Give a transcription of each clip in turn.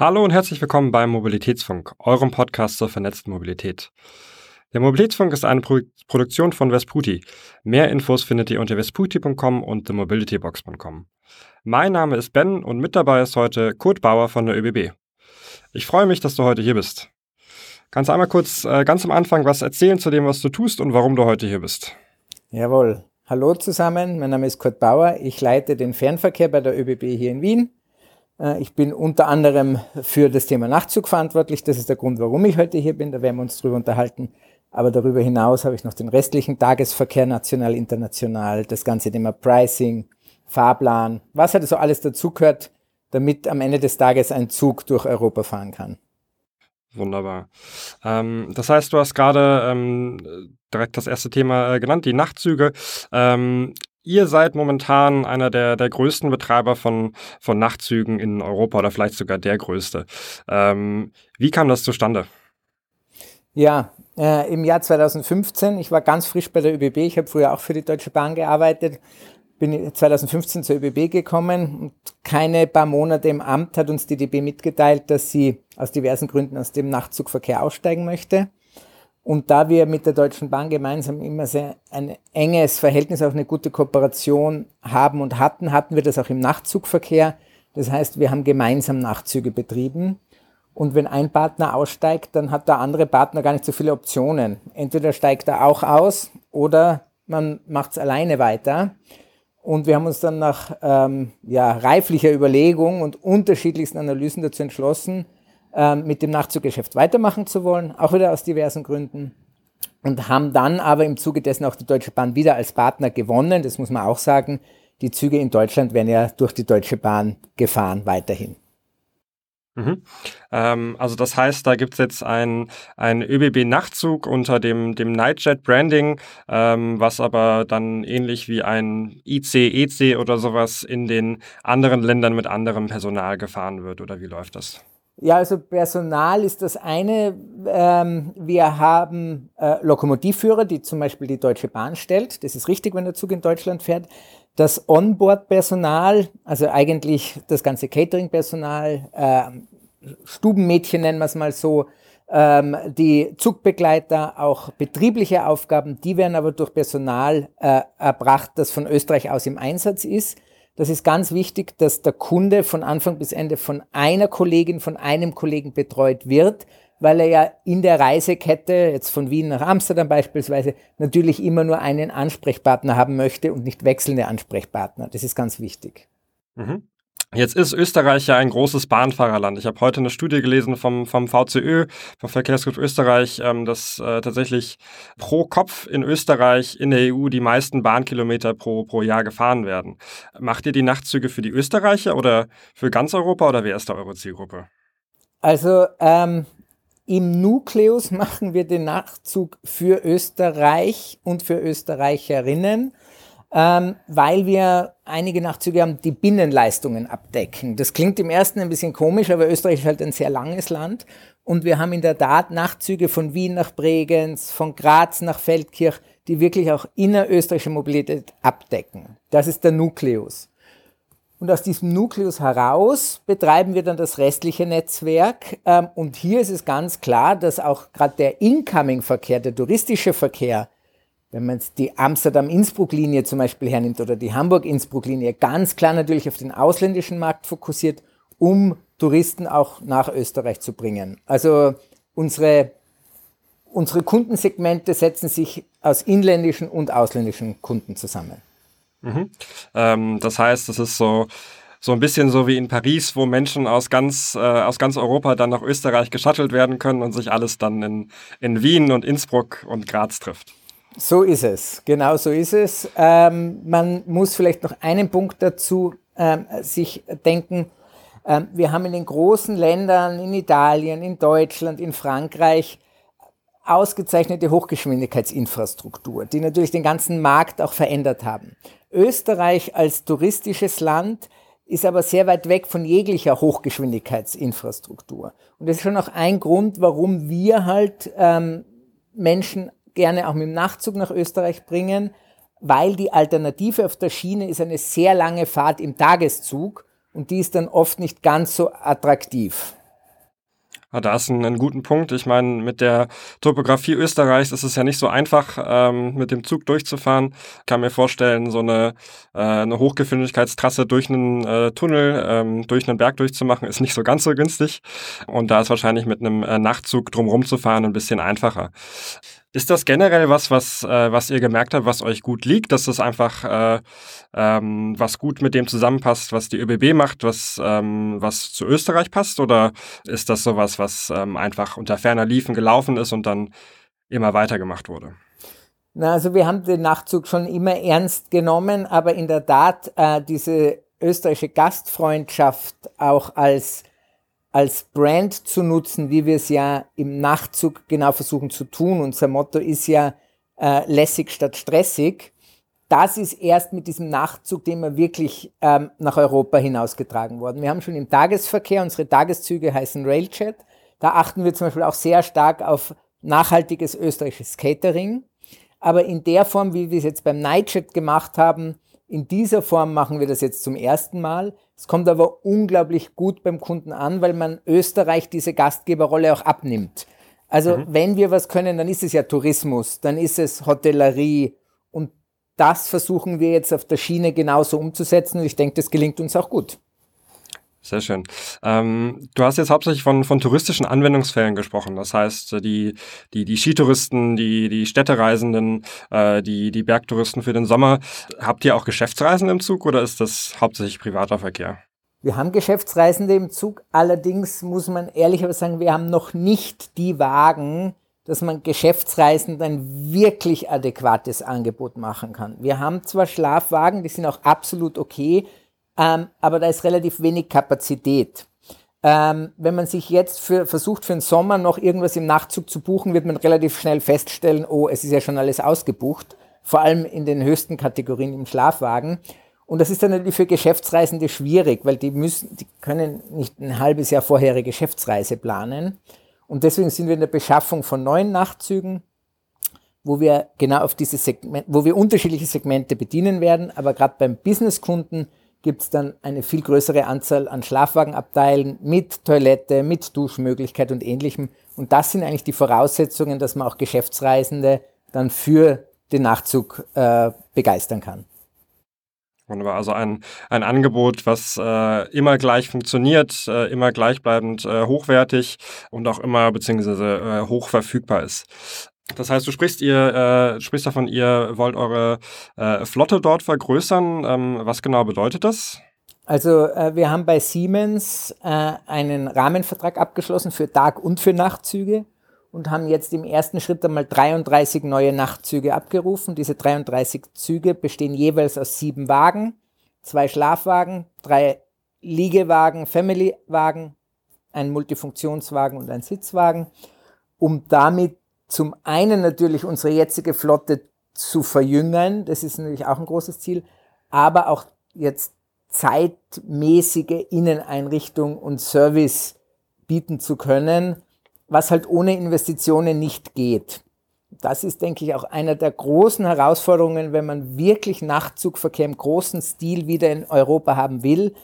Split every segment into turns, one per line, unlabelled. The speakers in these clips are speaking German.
Hallo und herzlich willkommen beim Mobilitätsfunk, eurem Podcast zur vernetzten Mobilität. Der Mobilitätsfunk ist eine Pro Produktion von Vesputi. Mehr Infos findet ihr unter vesputi.com und themobilitybox.com. Mein Name ist Ben und mit dabei ist heute Kurt Bauer von der ÖBB. Ich freue mich, dass du heute hier bist. Kannst du einmal kurz äh, ganz am Anfang was erzählen zu dem, was du tust und warum du heute hier bist?
Jawohl. Hallo zusammen, mein Name ist Kurt Bauer. Ich leite den Fernverkehr bei der ÖBB hier in Wien ich bin unter anderem für das Thema Nachtzug verantwortlich. Das ist der Grund, warum ich heute hier bin. Da werden wir uns drüber unterhalten. Aber darüber hinaus habe ich noch den restlichen Tagesverkehr national, international, das ganze Thema Pricing, Fahrplan, was halt so alles dazugehört, damit am Ende des Tages ein Zug durch Europa fahren kann.
Wunderbar. Ähm, das heißt, du hast gerade ähm, direkt das erste Thema äh, genannt, die Nachtzüge. Ähm, Ihr seid momentan einer der, der größten Betreiber von, von Nachtzügen in Europa oder vielleicht sogar der größte. Ähm, wie kam das zustande?
Ja, äh, im Jahr 2015, ich war ganz frisch bei der ÖBB, ich habe früher auch für die Deutsche Bahn gearbeitet, bin 2015 zur ÖBB gekommen und keine paar Monate im Amt hat uns die DB mitgeteilt, dass sie aus diversen Gründen aus dem Nachtzugverkehr aussteigen möchte. Und da wir mit der Deutschen Bahn gemeinsam immer sehr ein enges Verhältnis, auch eine gute Kooperation haben und hatten, hatten wir das auch im Nachtzugverkehr. Das heißt, wir haben gemeinsam Nachtzüge betrieben. Und wenn ein Partner aussteigt, dann hat der andere Partner gar nicht so viele Optionen. Entweder steigt er auch aus oder man macht es alleine weiter. Und wir haben uns dann nach ähm, ja, reiflicher Überlegung und unterschiedlichsten Analysen dazu entschlossen, mit dem Nachtzuggeschäft weitermachen zu wollen, auch wieder aus diversen Gründen. Und haben dann aber im Zuge dessen auch die Deutsche Bahn wieder als Partner gewonnen. Das muss man auch sagen. Die Züge in Deutschland werden ja durch die Deutsche Bahn gefahren weiterhin.
Mhm. Ähm, also das heißt, da gibt es jetzt einen ÖBB-Nachtzug unter dem, dem Nightjet-Branding, ähm, was aber dann ähnlich wie ein IC, EC oder sowas in den anderen Ländern mit anderem Personal gefahren wird. Oder wie läuft das?
Ja, also Personal ist das eine. Ähm, wir haben äh, Lokomotivführer, die zum Beispiel die Deutsche Bahn stellt. Das ist richtig, wenn der Zug in Deutschland fährt. Das Onboard-Personal, also eigentlich das ganze Catering-Personal, äh, Stubenmädchen nennen wir es mal so, ähm, die Zugbegleiter, auch betriebliche Aufgaben, die werden aber durch Personal äh, erbracht, das von Österreich aus im Einsatz ist. Das ist ganz wichtig, dass der Kunde von Anfang bis Ende von einer Kollegin, von einem Kollegen betreut wird, weil er ja in der Reisekette, jetzt von Wien nach Amsterdam beispielsweise, natürlich immer nur einen Ansprechpartner haben möchte und nicht wechselnde Ansprechpartner. Das ist ganz wichtig.
Mhm. Jetzt ist Österreich ja ein großes Bahnfahrerland. Ich habe heute eine Studie gelesen vom, vom VCÖ, vom Verkehrsgrupp Österreich, ähm, dass äh, tatsächlich pro Kopf in Österreich in der EU die meisten Bahnkilometer pro, pro Jahr gefahren werden. Macht ihr die Nachtzüge für die Österreicher oder für ganz Europa oder wer ist da eure Zielgruppe?
Also ähm, im Nukleus machen wir den Nachtzug für Österreich und für Österreicherinnen ähm, weil wir einige Nachtzüge haben, die Binnenleistungen abdecken. Das klingt im ersten ein bisschen komisch, aber Österreich ist halt ein sehr langes Land und wir haben in der Tat Nachtzüge von Wien nach Bregenz, von Graz nach Feldkirch, die wirklich auch innerösterreichische Mobilität abdecken. Das ist der Nukleus. Und aus diesem Nukleus heraus betreiben wir dann das restliche Netzwerk. Ähm, und hier ist es ganz klar, dass auch gerade der Incoming-Verkehr, der touristische Verkehr, wenn man jetzt die Amsterdam-Innsbruck-Linie zum Beispiel hernimmt oder die Hamburg-Innsbruck-Linie, ganz klar natürlich auf den ausländischen Markt fokussiert, um Touristen auch nach Österreich zu bringen. Also unsere, unsere Kundensegmente setzen sich aus inländischen und ausländischen Kunden zusammen.
Mhm. Ähm, das heißt, es ist so, so ein bisschen so wie in Paris, wo Menschen aus ganz, äh, aus ganz Europa dann nach Österreich geschattelt werden können und sich alles dann in, in Wien und Innsbruck und Graz trifft.
So ist es, genau so ist es. Ähm, man muss vielleicht noch einen Punkt dazu ähm, sich denken. Ähm, wir haben in den großen Ländern, in Italien, in Deutschland, in Frankreich, ausgezeichnete Hochgeschwindigkeitsinfrastruktur, die natürlich den ganzen Markt auch verändert haben. Österreich als touristisches Land ist aber sehr weit weg von jeglicher Hochgeschwindigkeitsinfrastruktur. Und das ist schon auch ein Grund, warum wir halt ähm, Menschen gerne auch mit dem Nachtzug nach Österreich bringen, weil die Alternative auf der Schiene ist eine sehr lange Fahrt im Tageszug und die ist dann oft nicht ganz so attraktiv.
Ah, da ist ein, ein guter Punkt. Ich meine, mit der Topografie Österreichs ist es ja nicht so einfach, ähm, mit dem Zug durchzufahren. Ich kann mir vorstellen, so eine, äh, eine Hochgeschwindigkeitstrasse durch einen äh, Tunnel, ähm, durch einen Berg durchzumachen, ist nicht so ganz so günstig. Und da ist wahrscheinlich mit einem äh, Nachtzug drumherum zu fahren ein bisschen einfacher. Ist das generell was, was, äh, was ihr gemerkt habt, was euch gut liegt, dass das einfach äh, ähm, was gut mit dem zusammenpasst, was die ÖBB macht, was, ähm, was zu Österreich passt? Oder ist das sowas, was ähm, einfach unter ferner Liefen gelaufen ist und dann immer weitergemacht wurde?
Na, also wir haben den Nachzug schon immer ernst genommen, aber in der Tat äh, diese österreichische Gastfreundschaft auch als als Brand zu nutzen, wie wir es ja im Nachtzug genau versuchen zu tun. Unser Motto ist ja äh, lässig statt stressig. Das ist erst mit diesem Nachtzug, den wir wirklich ähm, nach Europa hinausgetragen worden. Wir haben schon im Tagesverkehr, unsere Tageszüge heißen Railjet. Da achten wir zum Beispiel auch sehr stark auf nachhaltiges österreichisches Catering. Aber in der Form, wie wir es jetzt beim Nightjet gemacht haben, in dieser Form machen wir das jetzt zum ersten Mal. Es kommt aber unglaublich gut beim Kunden an, weil man Österreich diese Gastgeberrolle auch abnimmt. Also mhm. wenn wir was können, dann ist es ja Tourismus, dann ist es Hotellerie und das versuchen wir jetzt auf der Schiene genauso umzusetzen und ich denke, das gelingt uns auch gut.
Sehr schön. Ähm, du hast jetzt hauptsächlich von, von touristischen Anwendungsfällen gesprochen. Das heißt, die, die, die Skitouristen, die, die Städtereisenden, äh, die, die Bergtouristen für den Sommer. Habt ihr auch Geschäftsreisen im Zug oder ist das hauptsächlich privater Verkehr?
Wir haben Geschäftsreisende im Zug. Allerdings muss man ehrlicherweise sagen, wir haben noch nicht die Wagen, dass man Geschäftsreisenden ein wirklich adäquates Angebot machen kann. Wir haben zwar Schlafwagen, die sind auch absolut okay, ähm, aber da ist relativ wenig Kapazität. Ähm, wenn man sich jetzt für, versucht, für den Sommer noch irgendwas im Nachtzug zu buchen, wird man relativ schnell feststellen, oh, es ist ja schon alles ausgebucht, vor allem in den höchsten Kategorien im Schlafwagen. Und das ist dann natürlich für Geschäftsreisende schwierig, weil die müssen, die können nicht ein halbes Jahr vorher ihre Geschäftsreise planen. Und deswegen sind wir in der Beschaffung von neuen Nachtzügen, wo wir genau auf diese Segmente, wo wir unterschiedliche Segmente bedienen werden, aber gerade beim Businesskunden gibt es dann eine viel größere Anzahl an Schlafwagenabteilen mit Toilette, mit Duschmöglichkeit und ähnlichem. Und das sind eigentlich die Voraussetzungen, dass man auch Geschäftsreisende dann für den Nachzug äh, begeistern kann.
Wunderbar. Also ein, ein Angebot, was äh, immer gleich funktioniert, äh, immer gleichbleibend äh, hochwertig und auch immer beziehungsweise äh, hoch verfügbar ist. Das heißt, du sprichst ihr, äh, sprichst davon, ihr wollt eure äh, Flotte dort vergrößern. Ähm, was genau bedeutet das?
Also äh, wir haben bei Siemens äh, einen Rahmenvertrag abgeschlossen für Tag- und für Nachtzüge und haben jetzt im ersten Schritt einmal 33 neue Nachtzüge abgerufen. Diese 33 Züge bestehen jeweils aus sieben Wagen, zwei Schlafwagen, drei Liegewagen, Family-Wagen, ein Multifunktionswagen und ein Sitzwagen, um damit zum einen natürlich unsere jetzige Flotte zu verjüngern, das ist natürlich auch ein großes Ziel, aber auch jetzt zeitmäßige Inneneinrichtung und Service bieten zu können, was halt ohne Investitionen nicht geht. Das ist, denke ich, auch einer der großen Herausforderungen, wenn man wirklich Nachtzugverkehr im großen Stil wieder in Europa haben will,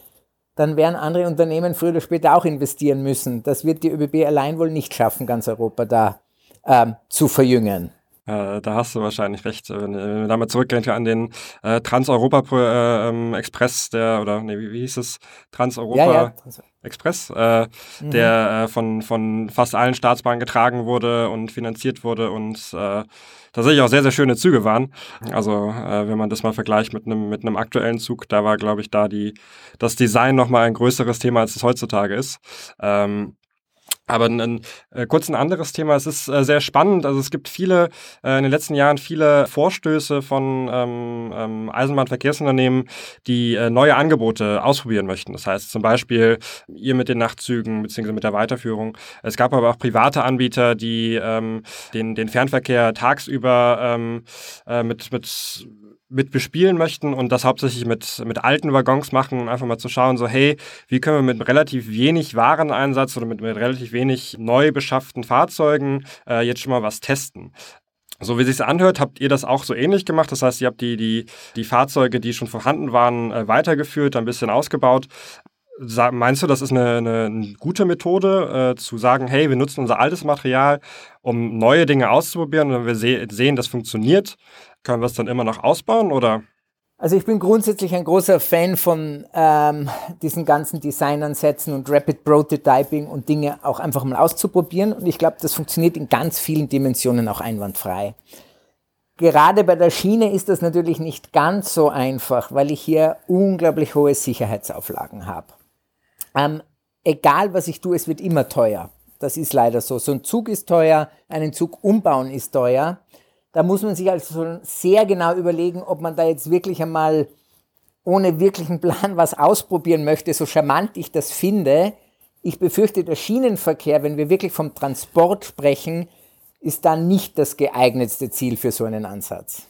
dann werden andere Unternehmen früher oder später auch investieren müssen. Das wird die ÖBB allein wohl nicht schaffen, ganz Europa da ähm, zu verjüngen.
Äh, da hast du wahrscheinlich recht. Wenn, wenn wir da mal zurückgehen an den äh, Trans-Europa-Express, äh, der, oder nee, wie, wie hieß es? Trans-Europa ja, ja. Äh, mhm. der äh, von, von fast allen Staatsbahnen getragen wurde und finanziert wurde und äh, tatsächlich auch sehr, sehr schöne Züge waren. Also äh, wenn man das mal vergleicht mit einem mit einem aktuellen Zug, da war, glaube ich, da die, das Design nochmal ein größeres Thema, als es heutzutage ist. Ähm, aber ein, äh, kurz ein anderes Thema. Es ist äh, sehr spannend. Also es gibt viele, äh, in den letzten Jahren viele Vorstöße von ähm, ähm, Eisenbahnverkehrsunternehmen, die äh, neue Angebote ausprobieren möchten. Das heißt zum Beispiel ihr mit den Nachtzügen bzw. mit der Weiterführung. Es gab aber auch private Anbieter, die ähm, den, den Fernverkehr tagsüber ähm, äh, mit, mit mit bespielen möchten und das hauptsächlich mit, mit alten Waggons machen, um einfach mal zu schauen, so hey, wie können wir mit relativ wenig Wareneinsatz oder mit, mit relativ wenig neu beschafften Fahrzeugen äh, jetzt schon mal was testen. So wie es sich anhört, habt ihr das auch so ähnlich gemacht. Das heißt, ihr habt die, die, die Fahrzeuge, die schon vorhanden waren, äh, weitergeführt, ein bisschen ausgebaut. Meinst du, das ist eine, eine, gute Methode, äh, zu sagen, hey, wir nutzen unser altes Material, um neue Dinge auszuprobieren und wenn wir se sehen, das funktioniert, können wir es dann immer noch ausbauen oder?
Also ich bin grundsätzlich ein großer Fan von ähm, diesen ganzen Designansätzen und Rapid Prototyping und Dinge auch einfach mal auszuprobieren. Und ich glaube, das funktioniert in ganz vielen Dimensionen auch einwandfrei. Gerade bei der Schiene ist das natürlich nicht ganz so einfach, weil ich hier unglaublich hohe Sicherheitsauflagen habe. Ähm, egal was ich tue, es wird immer teuer. Das ist leider so. So ein Zug ist teuer, einen Zug umbauen ist teuer. Da muss man sich also sehr genau überlegen, ob man da jetzt wirklich einmal ohne wirklichen Plan was ausprobieren möchte, so charmant ich das finde. Ich befürchte, der Schienenverkehr, wenn wir wirklich vom Transport sprechen, ist dann nicht das geeignetste Ziel für so einen Ansatz.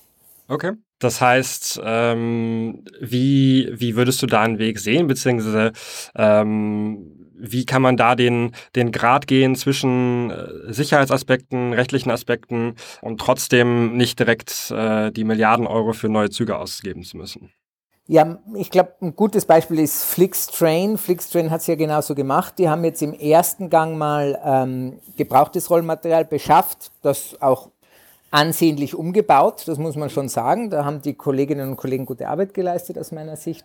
Okay. Das heißt, ähm, wie, wie würdest du da einen Weg sehen, beziehungsweise ähm, wie kann man da den, den Grad gehen zwischen äh, Sicherheitsaspekten, rechtlichen Aspekten und trotzdem nicht direkt äh, die Milliarden Euro für neue Züge ausgeben zu müssen?
Ja, ich glaube, ein gutes Beispiel ist Flixtrain. Flixtrain hat es ja genauso gemacht. Die haben jetzt im ersten Gang mal ähm, gebrauchtes Rollmaterial beschafft, das auch ansehnlich umgebaut, das muss man schon sagen. Da haben die Kolleginnen und Kollegen gute Arbeit geleistet aus meiner Sicht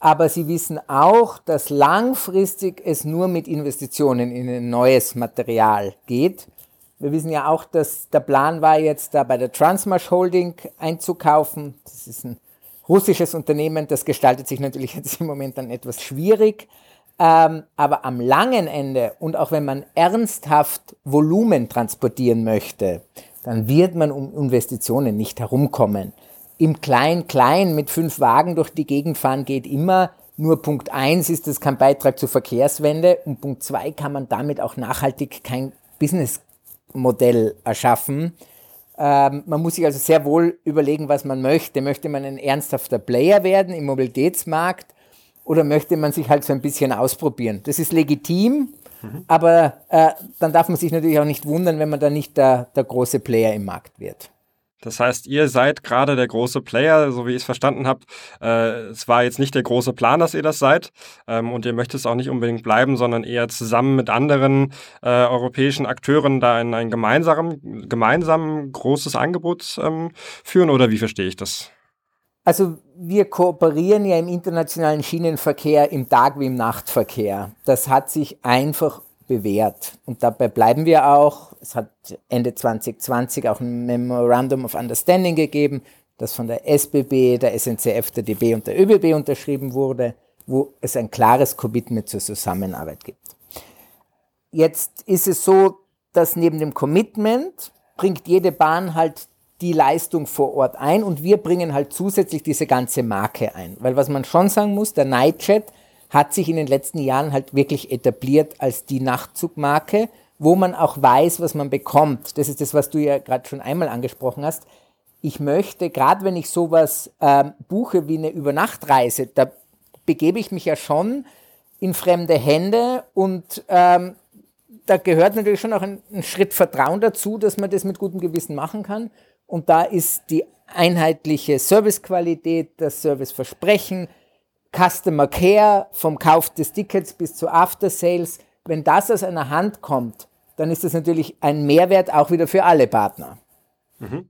aber sie wissen auch, dass langfristig es nur mit Investitionen in ein neues Material geht. Wir wissen ja auch, dass der Plan war, jetzt da bei der Transmash Holding einzukaufen. Das ist ein russisches Unternehmen, das gestaltet sich natürlich jetzt im Moment dann etwas schwierig. Ähm, aber am langen Ende und auch wenn man ernsthaft Volumen transportieren möchte, dann wird man um Investitionen nicht herumkommen im Klein-Klein mit fünf Wagen durch die Gegend fahren geht immer. Nur Punkt eins ist das kein Beitrag zur Verkehrswende und Punkt zwei kann man damit auch nachhaltig kein Businessmodell erschaffen. Ähm, man muss sich also sehr wohl überlegen, was man möchte. Möchte man ein ernsthafter Player werden im Mobilitätsmarkt oder möchte man sich halt so ein bisschen ausprobieren? Das ist legitim, mhm. aber äh, dann darf man sich natürlich auch nicht wundern, wenn man da nicht der, der große Player im Markt wird.
Das heißt, ihr seid gerade der große Player, so wie ich es verstanden habe. Äh, es war jetzt nicht der große Plan, dass ihr das seid. Ähm, und ihr möchtet es auch nicht unbedingt bleiben, sondern eher zusammen mit anderen äh, europäischen Akteuren da in ein gemeinsamen, gemeinsam großes Angebot ähm, führen. Oder wie verstehe ich das?
Also wir kooperieren ja im internationalen Schienenverkehr im Tag- wie im Nachtverkehr. Das hat sich einfach bewährt. Und dabei bleiben wir auch. Es hat Ende 2020 auch ein Memorandum of Understanding gegeben, das von der SBB, der SNCF, der DB und der ÖBB unterschrieben wurde, wo es ein klares Commitment zur Zusammenarbeit gibt. Jetzt ist es so, dass neben dem Commitment bringt jede Bahn halt die Leistung vor Ort ein und wir bringen halt zusätzlich diese ganze Marke ein. Weil was man schon sagen muss, der Nightjet hat sich in den letzten Jahren halt wirklich etabliert als die Nachtzugmarke, wo man auch weiß, was man bekommt. Das ist das, was du ja gerade schon einmal angesprochen hast. Ich möchte, gerade wenn ich sowas ähm, buche wie eine Übernachtreise, da begebe ich mich ja schon in fremde Hände und ähm, da gehört natürlich schon auch ein, ein Schritt Vertrauen dazu, dass man das mit gutem Gewissen machen kann. Und da ist die einheitliche Servicequalität, das Serviceversprechen, Customer Care, vom Kauf des Tickets bis zu After Sales, wenn das aus einer Hand kommt, dann ist das natürlich ein Mehrwert auch wieder für alle Partner.
Mhm.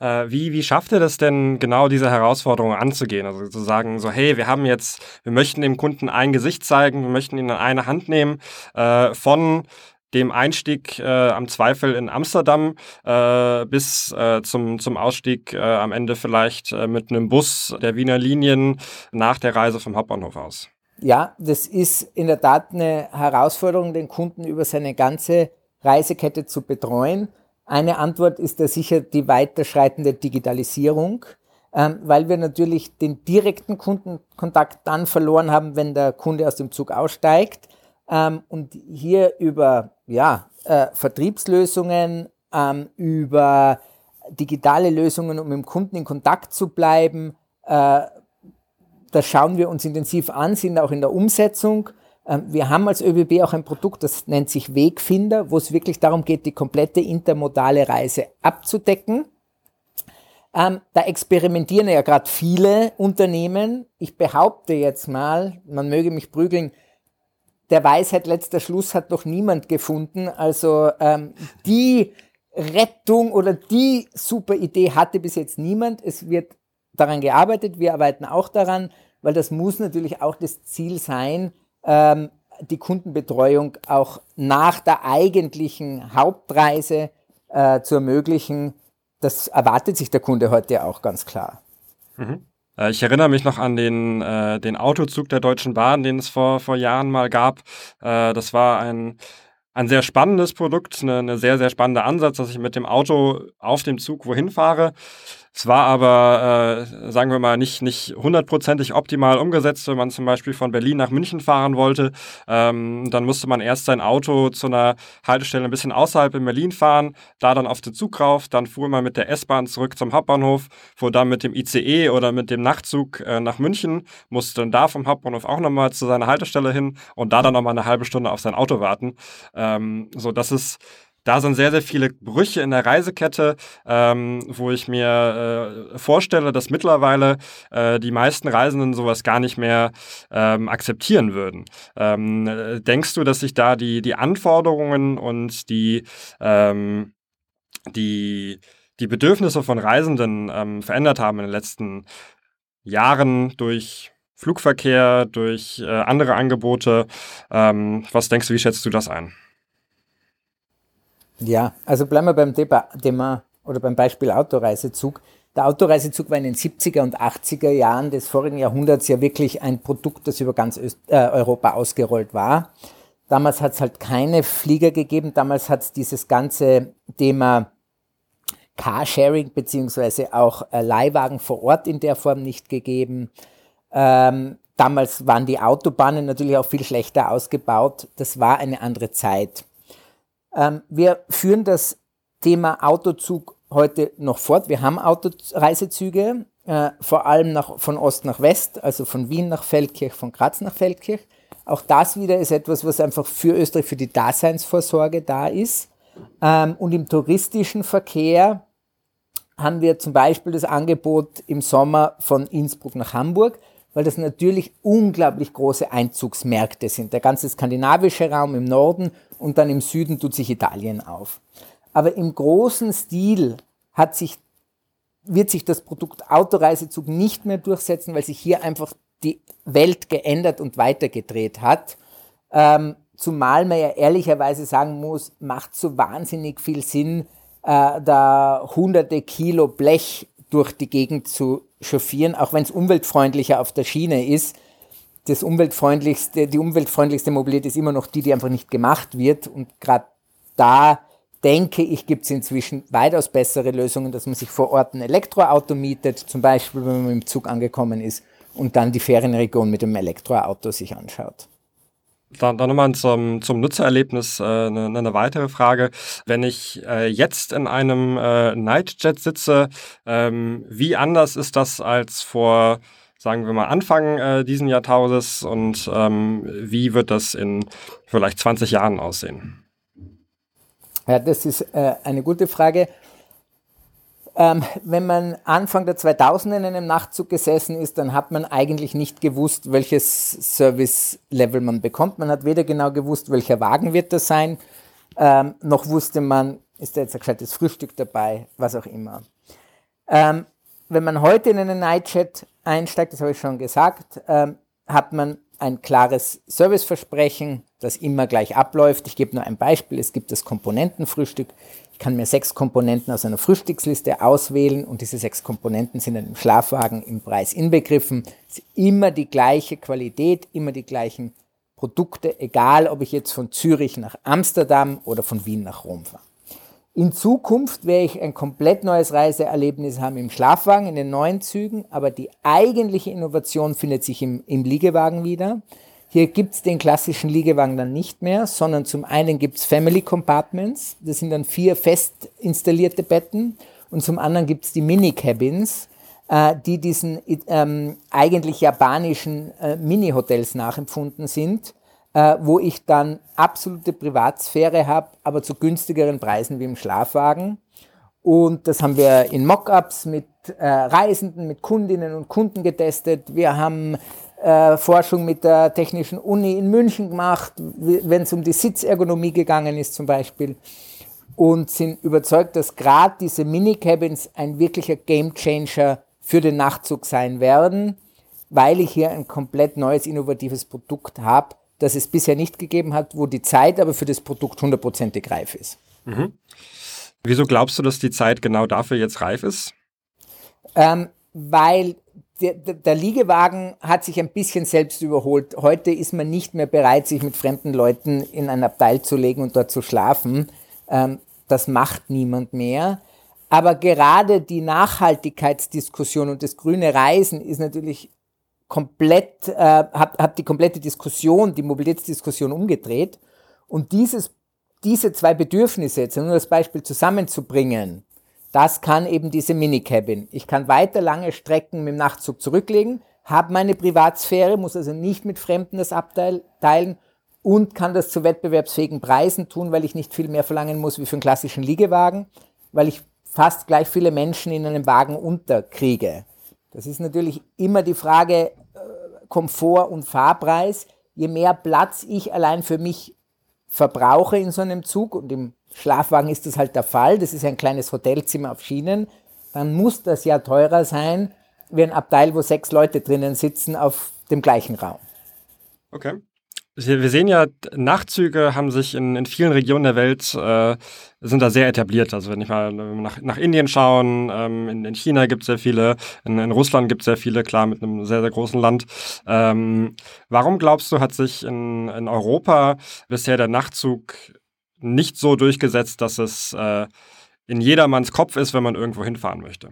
Äh, wie, wie schafft ihr das denn, genau diese Herausforderungen anzugehen? Also zu sagen, so, hey, wir haben jetzt, wir möchten dem Kunden ein Gesicht zeigen, wir möchten ihn in eine Hand nehmen, äh, von dem Einstieg äh, am Zweifel in Amsterdam äh, bis äh, zum, zum Ausstieg äh, am Ende vielleicht äh, mit einem Bus der Wiener Linien nach der Reise vom Hauptbahnhof aus.
Ja, das ist in der Tat eine Herausforderung, den Kunden über seine ganze Reisekette zu betreuen. Eine Antwort ist da sicher die weiterschreitende Digitalisierung, ähm, weil wir natürlich den direkten Kundenkontakt dann verloren haben, wenn der Kunde aus dem Zug aussteigt ähm, und hier über ja, äh, Vertriebslösungen, ähm, über digitale Lösungen, um mit dem Kunden in Kontakt zu bleiben. Äh, das schauen wir uns intensiv an, sind auch in der Umsetzung. Ähm, wir haben als ÖBB auch ein Produkt, das nennt sich Wegfinder, wo es wirklich darum geht, die komplette intermodale Reise abzudecken. Ähm, da experimentieren ja gerade viele Unternehmen. Ich behaupte jetzt mal, man möge mich prügeln, der Weisheit letzter Schluss hat noch niemand gefunden. Also ähm, die Rettung oder die super Idee hatte bis jetzt niemand. Es wird daran gearbeitet, wir arbeiten auch daran, weil das muss natürlich auch das Ziel sein, ähm, die Kundenbetreuung auch nach der eigentlichen Hauptreise äh, zu ermöglichen. Das erwartet sich der Kunde heute auch ganz klar.
Mhm. Äh, ich erinnere mich noch an den, äh, den Autozug der Deutschen Bahn, den es vor, vor Jahren mal gab. Äh, das war ein, ein sehr spannendes Produkt, eine, eine sehr, sehr spannende Ansatz, dass ich mit dem Auto auf dem Zug wohin fahre. Es war aber, äh, sagen wir mal, nicht, nicht hundertprozentig optimal umgesetzt, wenn man zum Beispiel von Berlin nach München fahren wollte. Ähm, dann musste man erst sein Auto zu einer Haltestelle ein bisschen außerhalb in Berlin fahren, da dann auf den Zug rauf, dann fuhr man mit der S-Bahn zurück zum Hauptbahnhof, fuhr dann mit dem ICE oder mit dem Nachtzug äh, nach München, musste dann da vom Hauptbahnhof auch nochmal zu seiner Haltestelle hin und da dann nochmal eine halbe Stunde auf sein Auto warten. Ähm, so, das ist da sind sehr, sehr viele Brüche in der Reisekette, ähm, wo ich mir äh, vorstelle, dass mittlerweile äh, die meisten Reisenden sowas gar nicht mehr ähm, akzeptieren würden. Ähm, äh, denkst du, dass sich da die, die Anforderungen und die, ähm, die, die Bedürfnisse von Reisenden ähm, verändert haben in den letzten Jahren durch Flugverkehr, durch äh, andere Angebote? Ähm, was denkst du, wie schätzt du das ein?
Ja, also bleiben wir beim Thema oder beim Beispiel Autoreisezug. Der Autoreisezug war in den 70er und 80er Jahren des vorigen Jahrhunderts ja wirklich ein Produkt, das über ganz Öst äh, Europa ausgerollt war. Damals hat es halt keine Flieger gegeben. Damals hat es dieses ganze Thema Carsharing beziehungsweise auch äh, Leihwagen vor Ort in der Form nicht gegeben. Ähm, damals waren die Autobahnen natürlich auch viel schlechter ausgebaut. Das war eine andere Zeit. Ähm, wir führen das Thema Autozug heute noch fort. Wir haben Autoreisezüge, äh, vor allem nach, von Ost nach West, also von Wien nach Feldkirch, von Graz nach Feldkirch. Auch das wieder ist etwas, was einfach für Österreich, für die Daseinsvorsorge da ist. Ähm, und im touristischen Verkehr haben wir zum Beispiel das Angebot im Sommer von Innsbruck nach Hamburg, weil das natürlich unglaublich große Einzugsmärkte sind. Der ganze skandinavische Raum im Norden und dann im Süden tut sich Italien auf. Aber im großen Stil hat sich, wird sich das Produkt Autoreisezug nicht mehr durchsetzen, weil sich hier einfach die Welt geändert und weitergedreht hat. Ähm, zumal man ja ehrlicherweise sagen muss, macht so wahnsinnig viel Sinn, äh, da hunderte Kilo Blech durch die Gegend zu chauffieren, auch wenn es umweltfreundlicher auf der Schiene ist. Das umweltfreundlichste, die umweltfreundlichste Mobilität ist immer noch die, die einfach nicht gemacht wird. Und gerade da denke ich, gibt es inzwischen weitaus bessere Lösungen, dass man sich vor Ort ein Elektroauto mietet, zum Beispiel, wenn man dem Zug angekommen ist und dann die Ferienregion mit dem Elektroauto sich anschaut.
Dann, dann nochmal zum, zum Nutzererlebnis äh, eine, eine weitere Frage. Wenn ich äh, jetzt in einem äh, Nightjet sitze, ähm, wie anders ist das als vor, sagen wir mal, Anfang äh, diesen Jahrtausends und ähm, wie wird das in vielleicht 20 Jahren aussehen?
Ja, das ist äh, eine gute Frage. Ähm, wenn man Anfang der 2000er in einem Nachtzug gesessen ist, dann hat man eigentlich nicht gewusst, welches Service-Level man bekommt. Man hat weder genau gewusst, welcher Wagen wird das sein, ähm, noch wusste man, ist da jetzt ein gescheites Frühstück dabei, was auch immer. Ähm, wenn man heute in einen Nightchat einsteigt, das habe ich schon gesagt, ähm, hat man ein klares Serviceversprechen, das immer gleich abläuft. Ich gebe nur ein Beispiel. Es gibt das Komponentenfrühstück kann mir sechs Komponenten aus einer Frühstücksliste auswählen und diese sechs Komponenten sind in einem Schlafwagen im Preis inbegriffen. Es ist immer die gleiche Qualität, immer die gleichen Produkte, egal ob ich jetzt von Zürich nach Amsterdam oder von Wien nach Rom fahre. In Zukunft werde ich ein komplett neues Reiseerlebnis haben im Schlafwagen, in den neuen Zügen, aber die eigentliche Innovation findet sich im, im Liegewagen wieder. Hier gibt es den klassischen Liegewagen dann nicht mehr, sondern zum einen gibt es Family Compartments, das sind dann vier fest installierte Betten und zum anderen gibt es die Mini-Cabins, äh, die diesen ähm, eigentlich japanischen äh, Mini-Hotels nachempfunden sind, äh, wo ich dann absolute Privatsphäre habe, aber zu günstigeren Preisen wie im Schlafwagen. Und das haben wir in Mockups mit äh, Reisenden, mit Kundinnen und Kunden getestet. Wir haben äh, Forschung mit der Technischen Uni in München gemacht, wenn es um die Sitzergonomie gegangen ist zum Beispiel. Und sind überzeugt, dass gerade diese Mini-Cabins ein wirklicher Gamechanger für den Nachtzug sein werden, weil ich hier ein komplett neues, innovatives Produkt habe, das es bisher nicht gegeben hat, wo die Zeit aber für das Produkt hundertprozentig reif ist. Mhm.
Wieso glaubst du, dass die Zeit genau dafür jetzt reif ist?
Ähm, weil der, der, Liegewagen hat sich ein bisschen selbst überholt. Heute ist man nicht mehr bereit, sich mit fremden Leuten in ein Abteil zu legen und dort zu schlafen. Ähm, das macht niemand mehr. Aber gerade die Nachhaltigkeitsdiskussion und das grüne Reisen ist natürlich komplett, äh, hat, hat die komplette Diskussion, die Mobilitätsdiskussion umgedreht. Und dieses diese zwei Bedürfnisse jetzt, nur das Beispiel zusammenzubringen, das kann eben diese Minicabin. Ich kann weiter lange Strecken mit dem Nachtzug zurücklegen, habe meine Privatsphäre, muss also nicht mit Fremden das abteilen und kann das zu wettbewerbsfähigen Preisen tun, weil ich nicht viel mehr verlangen muss wie für einen klassischen Liegewagen, weil ich fast gleich viele Menschen in einem Wagen unterkriege. Das ist natürlich immer die Frage äh, Komfort und Fahrpreis. Je mehr Platz ich allein für mich verbrauche in so einem Zug und im Schlafwagen ist das halt der Fall, das ist ein kleines Hotelzimmer auf Schienen, dann muss das ja teurer sein wie ein Abteil, wo sechs Leute drinnen sitzen auf dem gleichen Raum.
Okay. Wir sehen ja, Nachtzüge haben sich in, in vielen Regionen der Welt, äh, sind da sehr etabliert. Also wenn ich mal nach, nach Indien schauen, ähm, in, in China gibt es sehr viele, in, in Russland gibt es sehr viele, klar, mit einem sehr, sehr großen Land. Ähm, warum glaubst du, hat sich in, in Europa bisher der Nachtzug nicht so durchgesetzt, dass es äh, in jedermanns Kopf ist, wenn man irgendwo hinfahren möchte?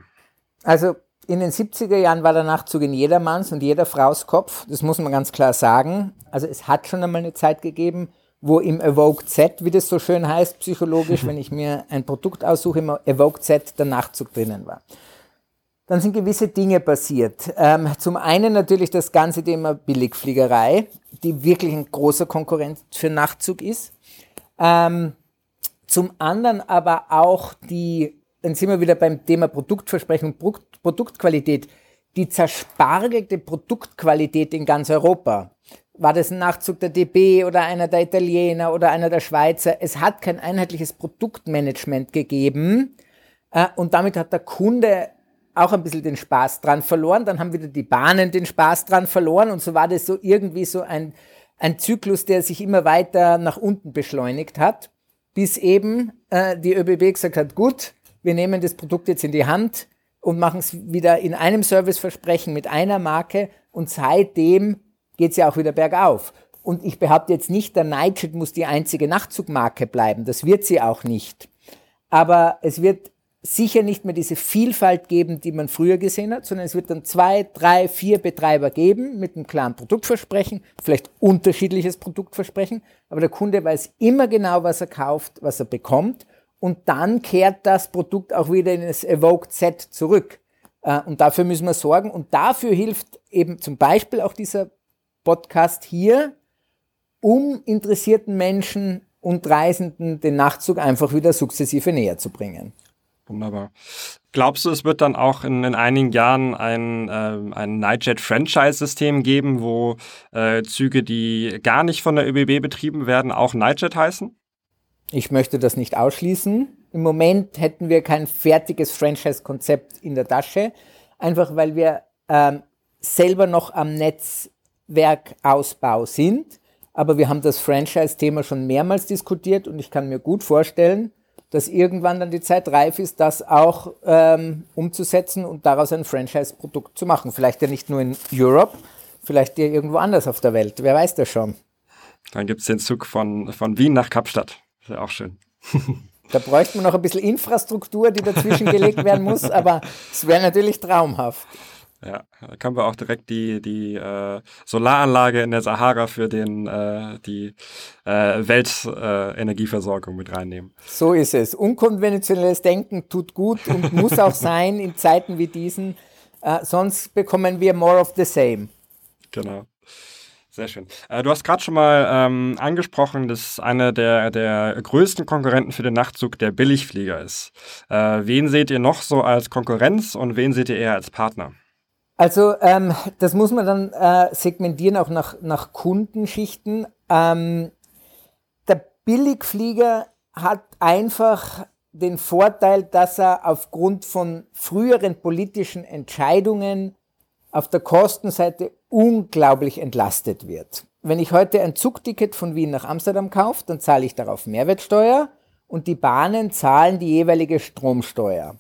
Also in den 70er Jahren war der Nachtzug in jedermanns und jeder Frau's Kopf, das muss man ganz klar sagen. Also es hat schon einmal eine Zeit gegeben, wo im Evoke Z, wie das so schön heißt, psychologisch, wenn ich mir ein Produkt aussuche, im Evoke Z der Nachtzug drinnen war. Dann sind gewisse Dinge passiert. Ähm, zum einen natürlich das ganze Thema Billigfliegerei, die wirklich ein großer Konkurrent für Nachtzug ist. Ähm, zum anderen aber auch die dann sind wir wieder beim Thema Produktversprechen und Produktqualität. Die zerspargelte Produktqualität in ganz Europa. War das ein Nachzug der DB oder einer der Italiener oder einer der Schweizer? Es hat kein einheitliches Produktmanagement gegeben. Äh, und damit hat der Kunde auch ein bisschen den Spaß dran verloren. Dann haben wieder die Bahnen den Spaß dran verloren. Und so war das so irgendwie so ein, ein Zyklus, der sich immer weiter nach unten beschleunigt hat, bis eben äh, die ÖBB gesagt hat, gut, wir nehmen das Produkt jetzt in die Hand und machen es wieder in einem Serviceversprechen mit einer Marke und seitdem geht es ja auch wieder bergauf. Und ich behaupte jetzt nicht, der Nightjet muss die einzige Nachtzugmarke bleiben. Das wird sie auch nicht. Aber es wird sicher nicht mehr diese Vielfalt geben, die man früher gesehen hat, sondern es wird dann zwei, drei, vier Betreiber geben mit einem klaren Produktversprechen, vielleicht unterschiedliches Produktversprechen, aber der Kunde weiß immer genau, was er kauft, was er bekommt und dann kehrt das Produkt auch wieder in das Evoked Set zurück. Äh, und dafür müssen wir sorgen. Und dafür hilft eben zum Beispiel auch dieser Podcast hier, um interessierten Menschen und Reisenden den Nachtzug einfach wieder sukzessive näher zu bringen.
Wunderbar. Glaubst du, es wird dann auch in, in einigen Jahren ein, äh, ein Nightjet-Franchise-System geben, wo äh, Züge, die gar nicht von der ÖBB betrieben werden, auch Nightjet heißen?
Ich möchte das nicht ausschließen. Im Moment hätten wir kein fertiges Franchise-Konzept in der Tasche, einfach weil wir ähm, selber noch am Netzwerkausbau sind. Aber wir haben das Franchise-Thema schon mehrmals diskutiert und ich kann mir gut vorstellen, dass irgendwann dann die Zeit reif ist, das auch ähm, umzusetzen und daraus ein Franchise-Produkt zu machen. Vielleicht ja nicht nur in Europe, vielleicht ja irgendwo anders auf der Welt. Wer weiß das schon.
Dann gibt es den Zug von, von Wien nach Kapstadt. Wäre auch schön.
Da bräuchte man noch ein bisschen Infrastruktur, die dazwischen gelegt werden muss, aber es wäre natürlich traumhaft.
Ja, da können wir auch direkt die, die äh, Solaranlage in der Sahara für den, äh, die äh, Weltenergieversorgung mit reinnehmen.
So ist es. Unkonventionelles Denken tut gut und muss auch sein in Zeiten wie diesen. Äh, sonst bekommen wir more of the same.
Genau. Sehr schön. Äh, du hast gerade schon mal ähm, angesprochen, dass einer der, der größten Konkurrenten für den Nachtzug der Billigflieger ist. Äh, wen seht ihr noch so als Konkurrenz und wen seht ihr eher als Partner?
Also ähm, das muss man dann äh, segmentieren auch nach, nach Kundenschichten. Ähm, der Billigflieger hat einfach den Vorteil, dass er aufgrund von früheren politischen Entscheidungen auf der Kostenseite unglaublich entlastet wird. Wenn ich heute ein Zugticket von Wien nach Amsterdam kaufe, dann zahle ich darauf Mehrwertsteuer und die Bahnen zahlen die jeweilige Stromsteuer.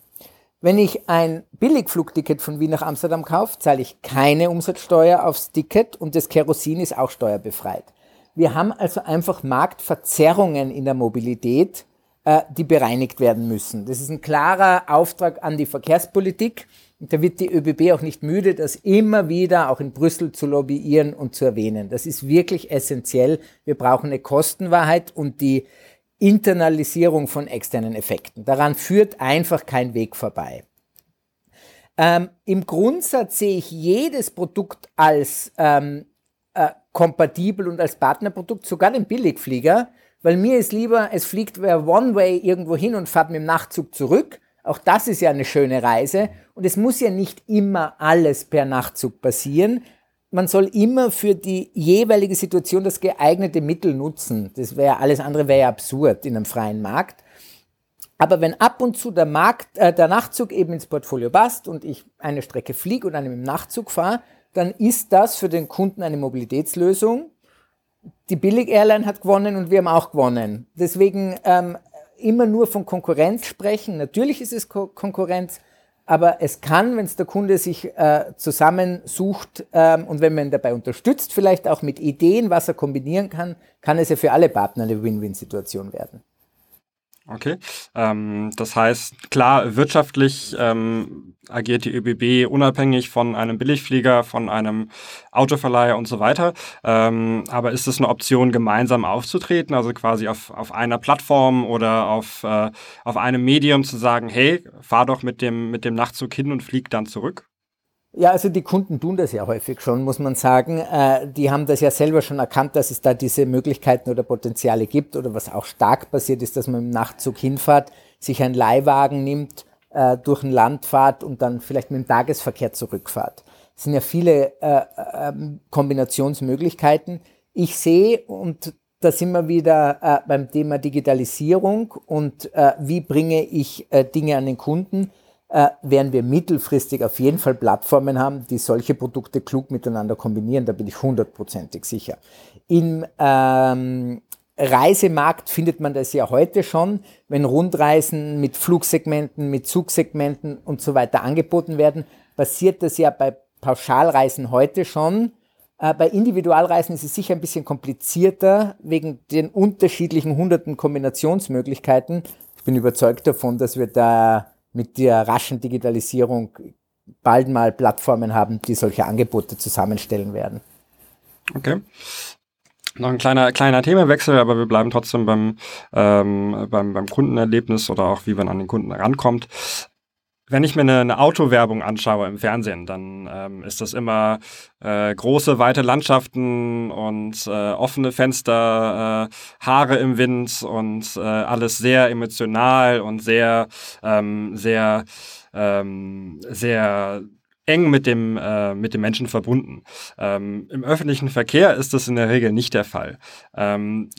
Wenn ich ein Billigflugticket von Wien nach Amsterdam kaufe, zahle ich keine Umsatzsteuer aufs Ticket und das Kerosin ist auch steuerbefreit. Wir haben also einfach Marktverzerrungen in der Mobilität, äh, die bereinigt werden müssen. Das ist ein klarer Auftrag an die Verkehrspolitik. Da wird die ÖBB auch nicht müde, das immer wieder auch in Brüssel zu lobbyieren und zu erwähnen. Das ist wirklich essentiell. Wir brauchen eine Kostenwahrheit und die Internalisierung von externen Effekten. Daran führt einfach kein Weg vorbei. Ähm, Im Grundsatz sehe ich jedes Produkt als ähm, äh, kompatibel und als Partnerprodukt, sogar den Billigflieger, weil mir ist lieber, es fliegt wer One-Way irgendwo hin und fährt mit dem Nachtzug zurück. Auch das ist ja eine schöne Reise. Und es muss ja nicht immer alles per Nachtzug passieren. Man soll immer für die jeweilige Situation das geeignete Mittel nutzen. Das wäre alles andere wäre ja absurd in einem freien Markt. Aber wenn ab und zu der, Markt, äh, der Nachtzug eben ins Portfolio passt und ich eine Strecke fliege und eine mit dem Nachtzug fahre, dann ist das für den Kunden eine Mobilitätslösung die Billig-Airline hat gewonnen und wir haben auch gewonnen. Deswegen ähm, immer nur von Konkurrenz sprechen. Natürlich ist es Ko Konkurrenz, aber es kann, wenn es der Kunde sich äh, zusammensucht ähm, und wenn man ihn dabei unterstützt, vielleicht auch mit Ideen, was er kombinieren kann, kann es ja für alle Partner eine Win-Win-Situation werden.
Okay. Ähm, das heißt, klar, wirtschaftlich ähm, agiert die ÖBB unabhängig von einem Billigflieger, von einem Autoverleiher und so weiter. Ähm, aber ist es eine Option, gemeinsam aufzutreten, also quasi auf, auf einer Plattform oder auf, äh, auf einem Medium zu sagen, hey, fahr doch mit dem, mit dem Nachtzug hin und flieg dann zurück?
Ja, also die Kunden tun das ja häufig schon, muss man sagen. Äh, die haben das ja selber schon erkannt, dass es da diese Möglichkeiten oder Potenziale gibt. Oder was auch stark passiert ist, dass man im Nachtzug hinfahrt, sich einen Leihwagen nimmt, äh, durch ein Land fahrt und dann vielleicht mit dem Tagesverkehr zurückfahrt. Es sind ja viele äh, äh, Kombinationsmöglichkeiten. Ich sehe, und da sind wir wieder beim Thema Digitalisierung und wie bringe ich Dinge an den Kunden äh, werden wir mittelfristig auf jeden Fall Plattformen haben, die solche Produkte klug miteinander kombinieren. Da bin ich hundertprozentig sicher. Im ähm, Reisemarkt findet man das ja heute schon, wenn Rundreisen mit Flugsegmenten, mit Zugsegmenten und so weiter angeboten werden, passiert das ja bei Pauschalreisen heute schon. Äh, bei Individualreisen ist es sicher ein bisschen komplizierter wegen den unterschiedlichen hunderten Kombinationsmöglichkeiten. Ich bin überzeugt davon, dass wir da mit der raschen Digitalisierung bald mal Plattformen haben, die solche Angebote zusammenstellen werden.
Okay. Noch ein kleiner, kleiner Themenwechsel, aber wir bleiben trotzdem beim, ähm, beim, beim Kundenerlebnis oder auch wie man an den Kunden rankommt. Wenn ich mir eine, eine Autowerbung anschaue im Fernsehen, dann ähm, ist das immer äh, große, weite Landschaften und äh, offene Fenster, äh, Haare im Wind und äh, alles sehr emotional und sehr, ähm, sehr, ähm, sehr eng mit dem, äh, mit dem Menschen verbunden. Ähm, Im öffentlichen Verkehr ist das in der Regel nicht der Fall. Ähm,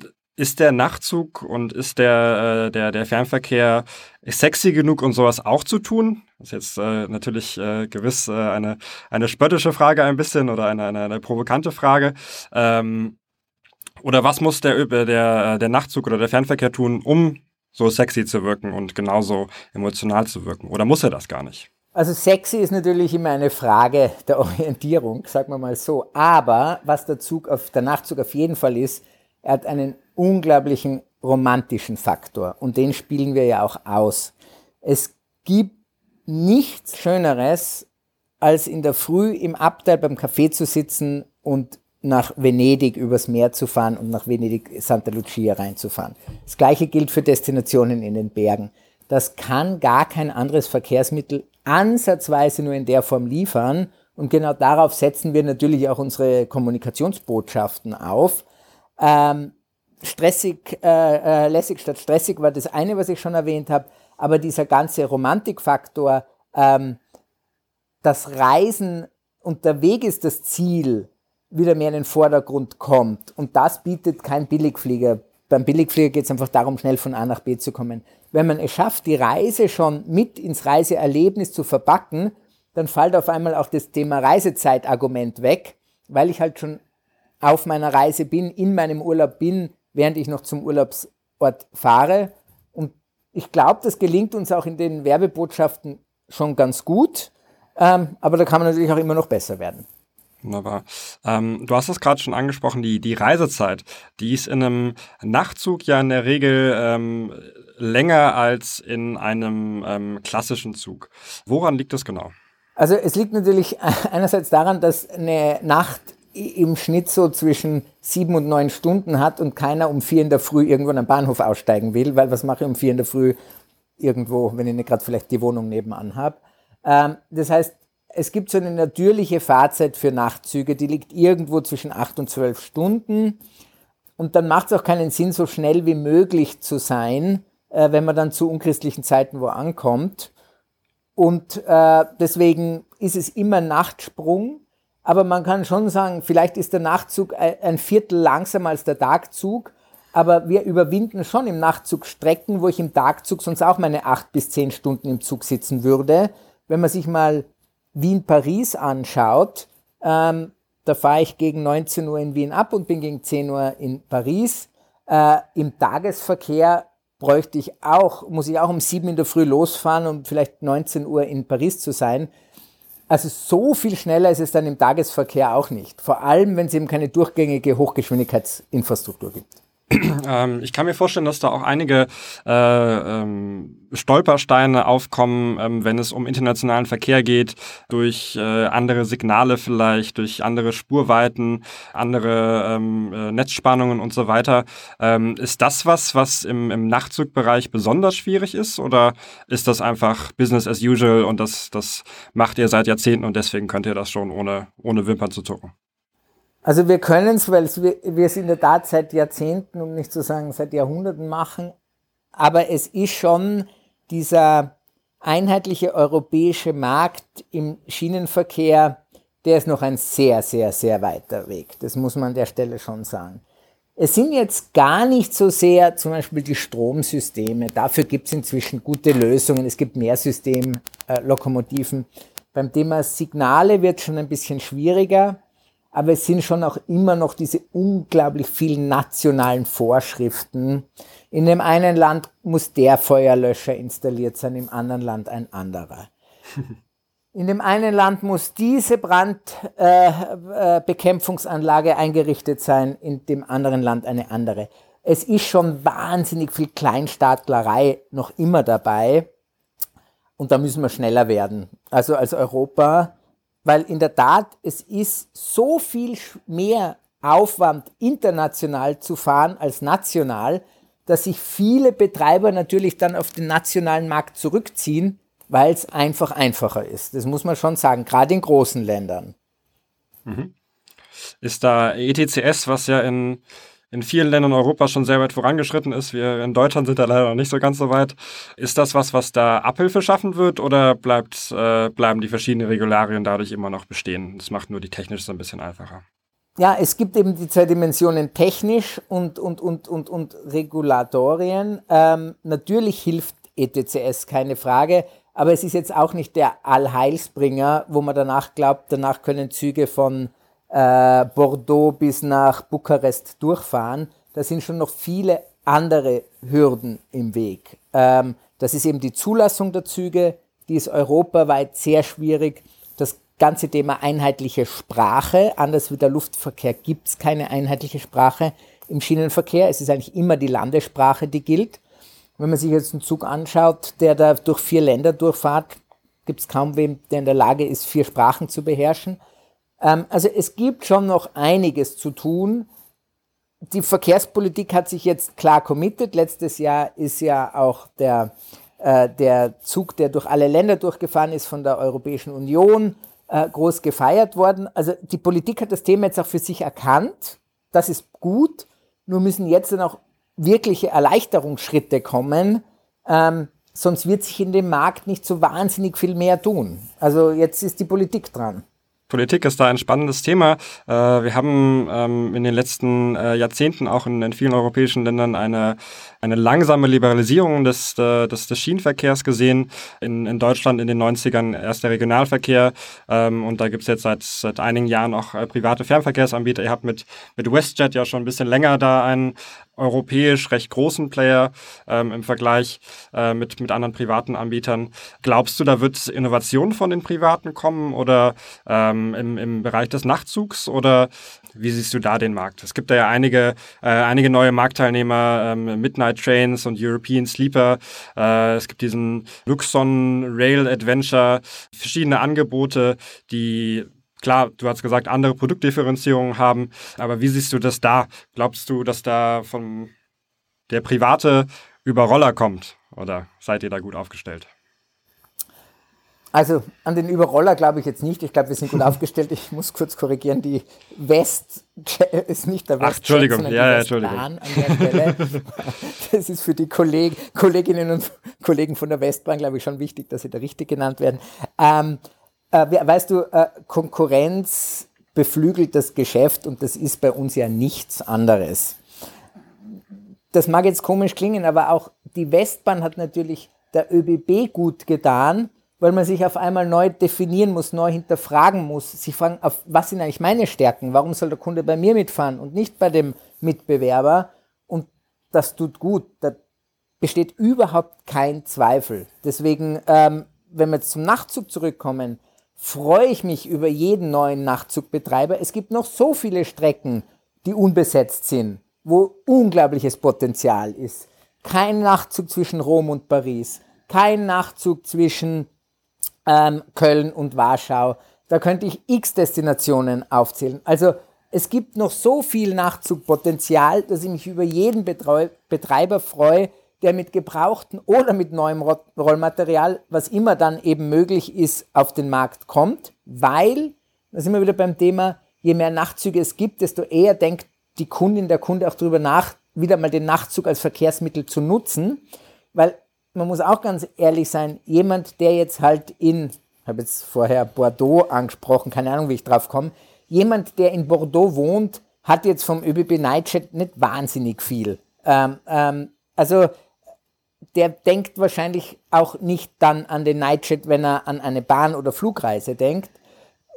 ist der Nachtzug und ist der, äh, der, der Fernverkehr sexy genug, um sowas auch zu tun? Das ist jetzt äh, natürlich äh, gewiss äh, eine, eine spöttische Frage ein bisschen oder eine, eine, eine provokante Frage. Ähm, oder was muss der, der, der Nachtzug oder der Fernverkehr tun, um so sexy zu wirken und genauso emotional zu wirken? Oder muss er das gar nicht?
Also sexy ist natürlich immer eine Frage der Orientierung, sagen wir mal so. Aber was der Zug auf, der Nachtzug auf jeden Fall ist, er hat einen unglaublichen romantischen Faktor und den spielen wir ja auch aus. Es gibt nichts Schöneres, als in der Früh im Abteil beim Café zu sitzen und nach Venedig übers Meer zu fahren und nach Venedig Santa Lucia reinzufahren. Das gleiche gilt für Destinationen in den Bergen. Das kann gar kein anderes Verkehrsmittel ansatzweise nur in der Form liefern Und genau darauf setzen wir natürlich auch unsere Kommunikationsbotschaften auf. Ähm, stressig, äh, äh, lässig statt stressig war das eine, was ich schon erwähnt habe, aber dieser ganze Romantikfaktor, ähm, das Reisen und der Weg ist das Ziel, wieder mehr in den Vordergrund kommt. Und das bietet kein Billigflieger. Beim Billigflieger geht es einfach darum, schnell von A nach B zu kommen. Wenn man es schafft, die Reise schon mit ins Reiseerlebnis zu verpacken, dann fällt auf einmal auch das Thema Reisezeitargument weg, weil ich halt schon auf meiner Reise bin, in meinem Urlaub bin, während ich noch zum Urlaubsort fahre. Und ich glaube, das gelingt uns auch in den Werbebotschaften schon ganz gut. Ähm, aber da kann man natürlich auch immer noch besser werden.
Wunderbar. Ähm, du hast es gerade schon angesprochen, die, die Reisezeit. Die ist in einem Nachtzug ja in der Regel ähm, länger als in einem ähm, klassischen Zug. Woran liegt das genau?
Also es liegt natürlich einerseits daran, dass eine Nacht im Schnitt so zwischen sieben und neun Stunden hat und keiner um vier in der Früh irgendwo am Bahnhof aussteigen will, weil was mache ich um vier in der Früh irgendwo, wenn ich nicht gerade vielleicht die Wohnung nebenan habe. Ähm, das heißt, es gibt so eine natürliche Fahrzeit für Nachtzüge, die liegt irgendwo zwischen acht und zwölf Stunden. Und dann macht es auch keinen Sinn, so schnell wie möglich zu sein, äh, wenn man dann zu unchristlichen Zeiten wo ankommt. Und äh, deswegen ist es immer Nachtsprung. Aber man kann schon sagen, vielleicht ist der Nachtzug ein Viertel langsamer als der Tagzug. Aber wir überwinden schon im Nachtzug Strecken, wo ich im Tagzug sonst auch meine acht bis zehn Stunden im Zug sitzen würde. Wenn man sich mal Wien-Paris anschaut, ähm, da fahre ich gegen 19 Uhr in Wien ab und bin gegen 10 Uhr in Paris. Äh, Im Tagesverkehr bräuchte ich auch, muss ich auch um 7 in der Früh losfahren, um vielleicht 19 Uhr in Paris zu sein. Also so viel schneller ist es dann im Tagesverkehr auch nicht. Vor allem, wenn es eben keine durchgängige Hochgeschwindigkeitsinfrastruktur gibt.
Ähm, ich kann mir vorstellen, dass da auch einige äh, ähm, Stolpersteine aufkommen, ähm, wenn es um internationalen Verkehr geht, durch äh, andere Signale vielleicht, durch andere Spurweiten, andere ähm, äh, Netzspannungen und so weiter. Ähm, ist das was, was im, im Nachtzugbereich besonders schwierig ist oder ist das einfach Business as usual und das, das macht ihr seit Jahrzehnten und deswegen könnt ihr das schon ohne, ohne Wimpern zu zucken?
Also wir können es, weil wir es in der Tat seit Jahrzehnten, um nicht zu sagen seit Jahrhunderten machen, aber es ist schon dieser einheitliche europäische Markt im Schienenverkehr, der ist noch ein sehr, sehr, sehr weiter Weg. Das muss man an der Stelle schon sagen. Es sind jetzt gar nicht so sehr zum Beispiel die Stromsysteme. Dafür gibt es inzwischen gute Lösungen. Es gibt mehr Systemlokomotiven. Äh, Beim Thema Signale wird schon ein bisschen schwieriger aber es sind schon auch immer noch diese unglaublich vielen nationalen Vorschriften. In dem einen Land muss der Feuerlöscher installiert sein, im anderen Land ein anderer. In dem einen Land muss diese Brandbekämpfungsanlage äh, äh, eingerichtet sein, in dem anderen Land eine andere. Es ist schon wahnsinnig viel Kleinstaatlerei noch immer dabei. Und da müssen wir schneller werden. Also als Europa weil in der Tat, es ist so viel mehr Aufwand, international zu fahren als national, dass sich viele Betreiber natürlich dann auf den nationalen Markt zurückziehen, weil es einfach einfacher ist. Das muss man schon sagen, gerade in großen Ländern.
Mhm. Ist da ETCS, was ja in in vielen Ländern Europas schon sehr weit vorangeschritten ist. Wir in Deutschland sind da leider noch nicht so ganz so weit. Ist das was, was da Abhilfe schaffen wird oder bleibt, äh, bleiben die verschiedenen Regularien dadurch immer noch bestehen? Das macht nur die technisch so ein bisschen einfacher.
Ja, es gibt eben die zwei Dimensionen technisch und, und, und, und, und Regulatorien. Ähm, natürlich hilft ETCS, keine Frage. Aber es ist jetzt auch nicht der Allheilsbringer, wo man danach glaubt, danach können Züge von äh, Bordeaux bis nach Bukarest durchfahren, da sind schon noch viele andere Hürden im Weg. Ähm, das ist eben die Zulassung der Züge, die ist europaweit sehr schwierig. Das ganze Thema einheitliche Sprache, anders wie der Luftverkehr gibt es keine einheitliche Sprache im Schienenverkehr. Es ist eigentlich immer die Landessprache, die gilt. Wenn man sich jetzt einen Zug anschaut, der da durch vier Länder durchfahrt, gibt es kaum wem, der in der Lage ist, vier Sprachen zu beherrschen. Ähm, also es gibt schon noch einiges zu tun. Die Verkehrspolitik hat sich jetzt klar committed. Letztes Jahr ist ja auch der, äh, der Zug, der durch alle Länder durchgefahren ist von der Europäischen Union, äh, groß gefeiert worden. Also die Politik hat das Thema jetzt auch für sich erkannt. Das ist gut. Nur müssen jetzt dann auch wirkliche Erleichterungsschritte kommen. Ähm, sonst wird sich in dem Markt nicht so wahnsinnig viel mehr tun. Also jetzt ist die Politik dran.
Politik ist da ein spannendes Thema. Äh, wir haben ähm, in den letzten äh, Jahrzehnten auch in, in, vielen europäischen Ländern eine, eine langsame Liberalisierung des, äh, des, des Schienenverkehrs gesehen. In, in Deutschland in den 90ern erst der Regionalverkehr ähm, und da gibt es jetzt seit, seit einigen Jahren auch private Fernverkehrsanbieter. Ihr habt mit, mit WestJet ja schon ein bisschen länger da einen, europäisch recht großen Player ähm, im Vergleich äh, mit, mit anderen privaten Anbietern. Glaubst du, da wird Innovation von den Privaten kommen oder ähm, im, im Bereich des Nachtzugs oder wie siehst du da den Markt? Es gibt da ja einige, äh, einige neue Marktteilnehmer, ähm, Midnight Trains und European Sleeper. Äh, es gibt diesen Luxon Rail Adventure, verschiedene Angebote, die Klar, du hast gesagt, andere Produktdifferenzierungen haben, aber wie siehst du das da? Glaubst du, dass da von der Private über Roller kommt oder seid ihr da gut aufgestellt?
Also an den Überroller glaube ich jetzt nicht. Ich glaube, wir sind gut aufgestellt. Ich muss kurz korrigieren. Die West ist nicht der
West. Ach, Entschuldigung, sondern ja, ja, Entschuldigung.
An der Stelle. Das ist für die Kolleg Kolleginnen und Kollegen von der Westbahn, glaube ich, schon wichtig, dass sie da richtig genannt werden. Ähm, äh, weißt du, äh, Konkurrenz beflügelt das Geschäft und das ist bei uns ja nichts anderes. Das mag jetzt komisch klingen, aber auch die Westbahn hat natürlich der ÖBB gut getan, weil man sich auf einmal neu definieren muss, neu hinterfragen muss, sich fragen, auf was sind eigentlich meine Stärken, warum soll der Kunde bei mir mitfahren und nicht bei dem Mitbewerber und das tut gut, da besteht überhaupt kein Zweifel. Deswegen, ähm, wenn wir jetzt zum Nachtzug zurückkommen, freue ich mich über jeden neuen Nachtzugbetreiber. Es gibt noch so viele Strecken, die unbesetzt sind, wo unglaubliches Potenzial ist. Kein Nachtzug zwischen Rom und Paris, kein Nachtzug zwischen ähm, Köln und Warschau. Da könnte ich x Destinationen aufzählen. Also es gibt noch so viel Nachtzugpotenzial, dass ich mich über jeden Betreu Betreiber freue, der mit gebrauchten oder mit neuem Rollmaterial, was immer dann eben möglich ist, auf den Markt kommt, weil, da sind wir wieder beim Thema, je mehr Nachtzüge es gibt, desto eher denkt die Kundin, der Kunde auch darüber nach, wieder mal den Nachtzug als Verkehrsmittel zu nutzen, weil man muss auch ganz ehrlich sein, jemand, der jetzt halt in, ich habe jetzt vorher Bordeaux angesprochen, keine Ahnung, wie ich drauf komme, jemand, der in Bordeaux wohnt, hat jetzt vom ÖBB Nightjet nicht wahnsinnig viel. Ähm, ähm, also der denkt wahrscheinlich auch nicht dann an den Nightjet, wenn er an eine Bahn- oder Flugreise denkt.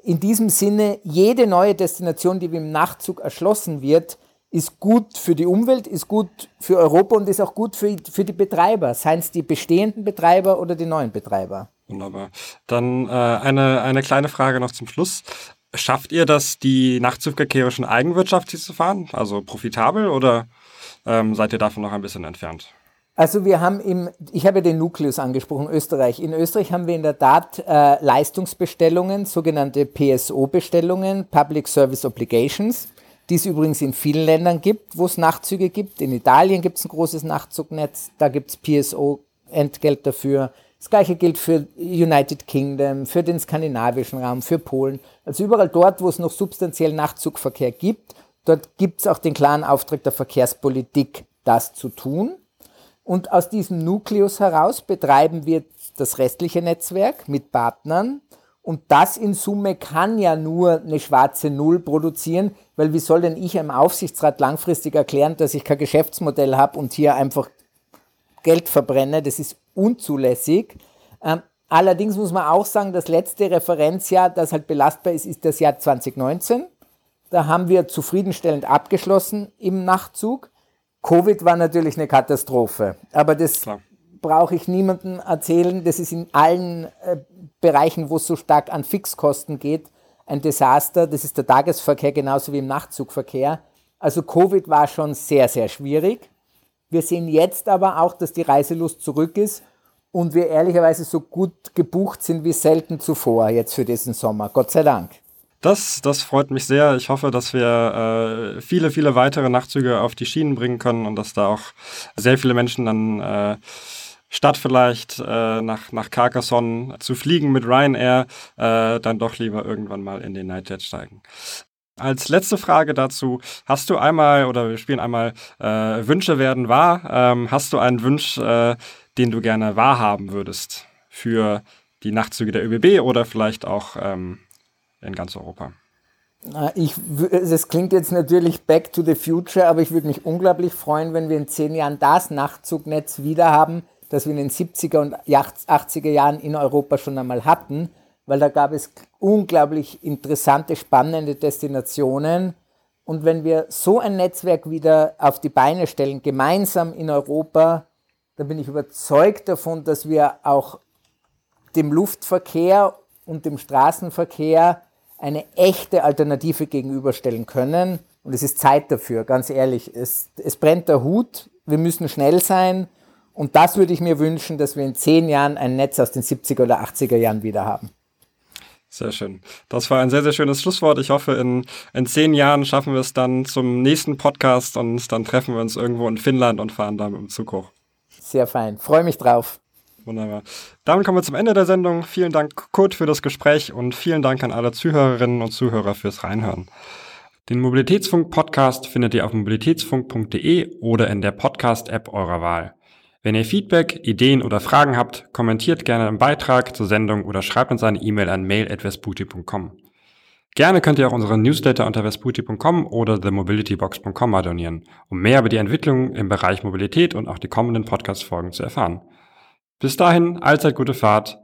In diesem Sinne, jede neue Destination, die im Nachtzug erschlossen wird, ist gut für die Umwelt, ist gut für Europa und ist auch gut für, für die Betreiber, seien es die bestehenden Betreiber oder die neuen Betreiber.
Wunderbar. Dann äh, eine, eine kleine Frage noch zum Schluss. Schafft ihr das, die Nachtzugverkehre schon eigenwirtschaftlich zu fahren, also profitabel, oder ähm, seid ihr davon noch ein bisschen entfernt?
Also wir haben im, ich habe den Nukleus angesprochen, Österreich. In Österreich haben wir in der Tat äh, Leistungsbestellungen, sogenannte PSO-Bestellungen, Public Service Obligations, die es übrigens in vielen Ländern gibt, wo es Nachtzüge gibt. In Italien gibt es ein großes Nachzugnetz, da gibt es PSO-Entgelt dafür. Das gleiche gilt für United Kingdom, für den skandinavischen Raum, für Polen. Also überall dort, wo es noch substanziell Nachtzugverkehr gibt, dort gibt es auch den klaren Auftrag der Verkehrspolitik, das zu tun. Und aus diesem Nukleus heraus betreiben wir das restliche Netzwerk mit Partnern. Und das in Summe kann ja nur eine schwarze Null produzieren, weil wie soll denn ich einem Aufsichtsrat langfristig erklären, dass ich kein Geschäftsmodell habe und hier einfach Geld verbrenne? Das ist unzulässig. Ähm, allerdings muss man auch sagen, das letzte Referenzjahr, das halt belastbar ist, ist das Jahr 2019. Da haben wir zufriedenstellend abgeschlossen im Nachtzug. Covid war natürlich eine Katastrophe, aber das brauche ich niemandem erzählen. Das ist in allen äh, Bereichen, wo es so stark an Fixkosten geht, ein Desaster. Das ist der Tagesverkehr genauso wie im Nachtzugverkehr. Also Covid war schon sehr, sehr schwierig. Wir sehen jetzt aber auch, dass die Reiselust zurück ist und wir ehrlicherweise so gut gebucht sind wie selten zuvor jetzt für diesen Sommer. Gott sei Dank.
Das, das freut mich sehr. Ich hoffe, dass wir äh, viele, viele weitere Nachtzüge auf die Schienen bringen können und dass da auch sehr viele Menschen dann äh, statt vielleicht äh, nach, nach Carcassonne zu fliegen mit Ryanair, äh, dann doch lieber irgendwann mal in den Nightjet steigen. Als letzte Frage dazu, hast du einmal, oder wir spielen einmal äh, Wünsche werden wahr, ähm, hast du einen Wunsch, äh, den du gerne wahrhaben würdest für die Nachtzüge der ÖBB oder vielleicht auch ähm, in ganz Europa?
Ich, das klingt jetzt natürlich back to the future, aber ich würde mich unglaublich freuen, wenn wir in zehn Jahren das Nachtzugnetz wieder haben, das wir in den 70er und 80er Jahren in Europa schon einmal hatten weil da gab es unglaublich interessante, spannende Destinationen. Und wenn wir so ein Netzwerk wieder auf die Beine stellen, gemeinsam in Europa, dann bin ich überzeugt davon, dass wir auch dem Luftverkehr und dem Straßenverkehr eine echte Alternative gegenüberstellen können. Und es ist Zeit dafür, ganz ehrlich. Es, es brennt der Hut, wir müssen schnell sein. Und das würde ich mir wünschen, dass wir in zehn Jahren ein Netz aus den 70er oder 80er Jahren wieder haben.
Sehr schön. Das war ein sehr, sehr schönes Schlusswort. Ich hoffe, in, in zehn Jahren schaffen wir es dann zum nächsten Podcast und dann treffen wir uns irgendwo in Finnland und fahren da mit dem Zug hoch.
Sehr fein. Freue mich drauf.
Wunderbar. Damit kommen wir zum Ende der Sendung. Vielen Dank, Kurt, für das Gespräch und vielen Dank an alle Zuhörerinnen und Zuhörer fürs Reinhören. Den Mobilitätsfunk-Podcast findet ihr auf mobilitätsfunk.de oder in der Podcast-App eurer Wahl. Wenn ihr Feedback, Ideen oder Fragen habt, kommentiert gerne im Beitrag zur Sendung oder schreibt uns eine E-Mail an mail.vesputi.com. Gerne könnt ihr auch unsere Newsletter unter vesputi.com oder themobilitybox.com abonnieren, um mehr über die Entwicklung im Bereich Mobilität und auch die kommenden Podcast-Folgen zu erfahren. Bis dahin, allzeit gute Fahrt.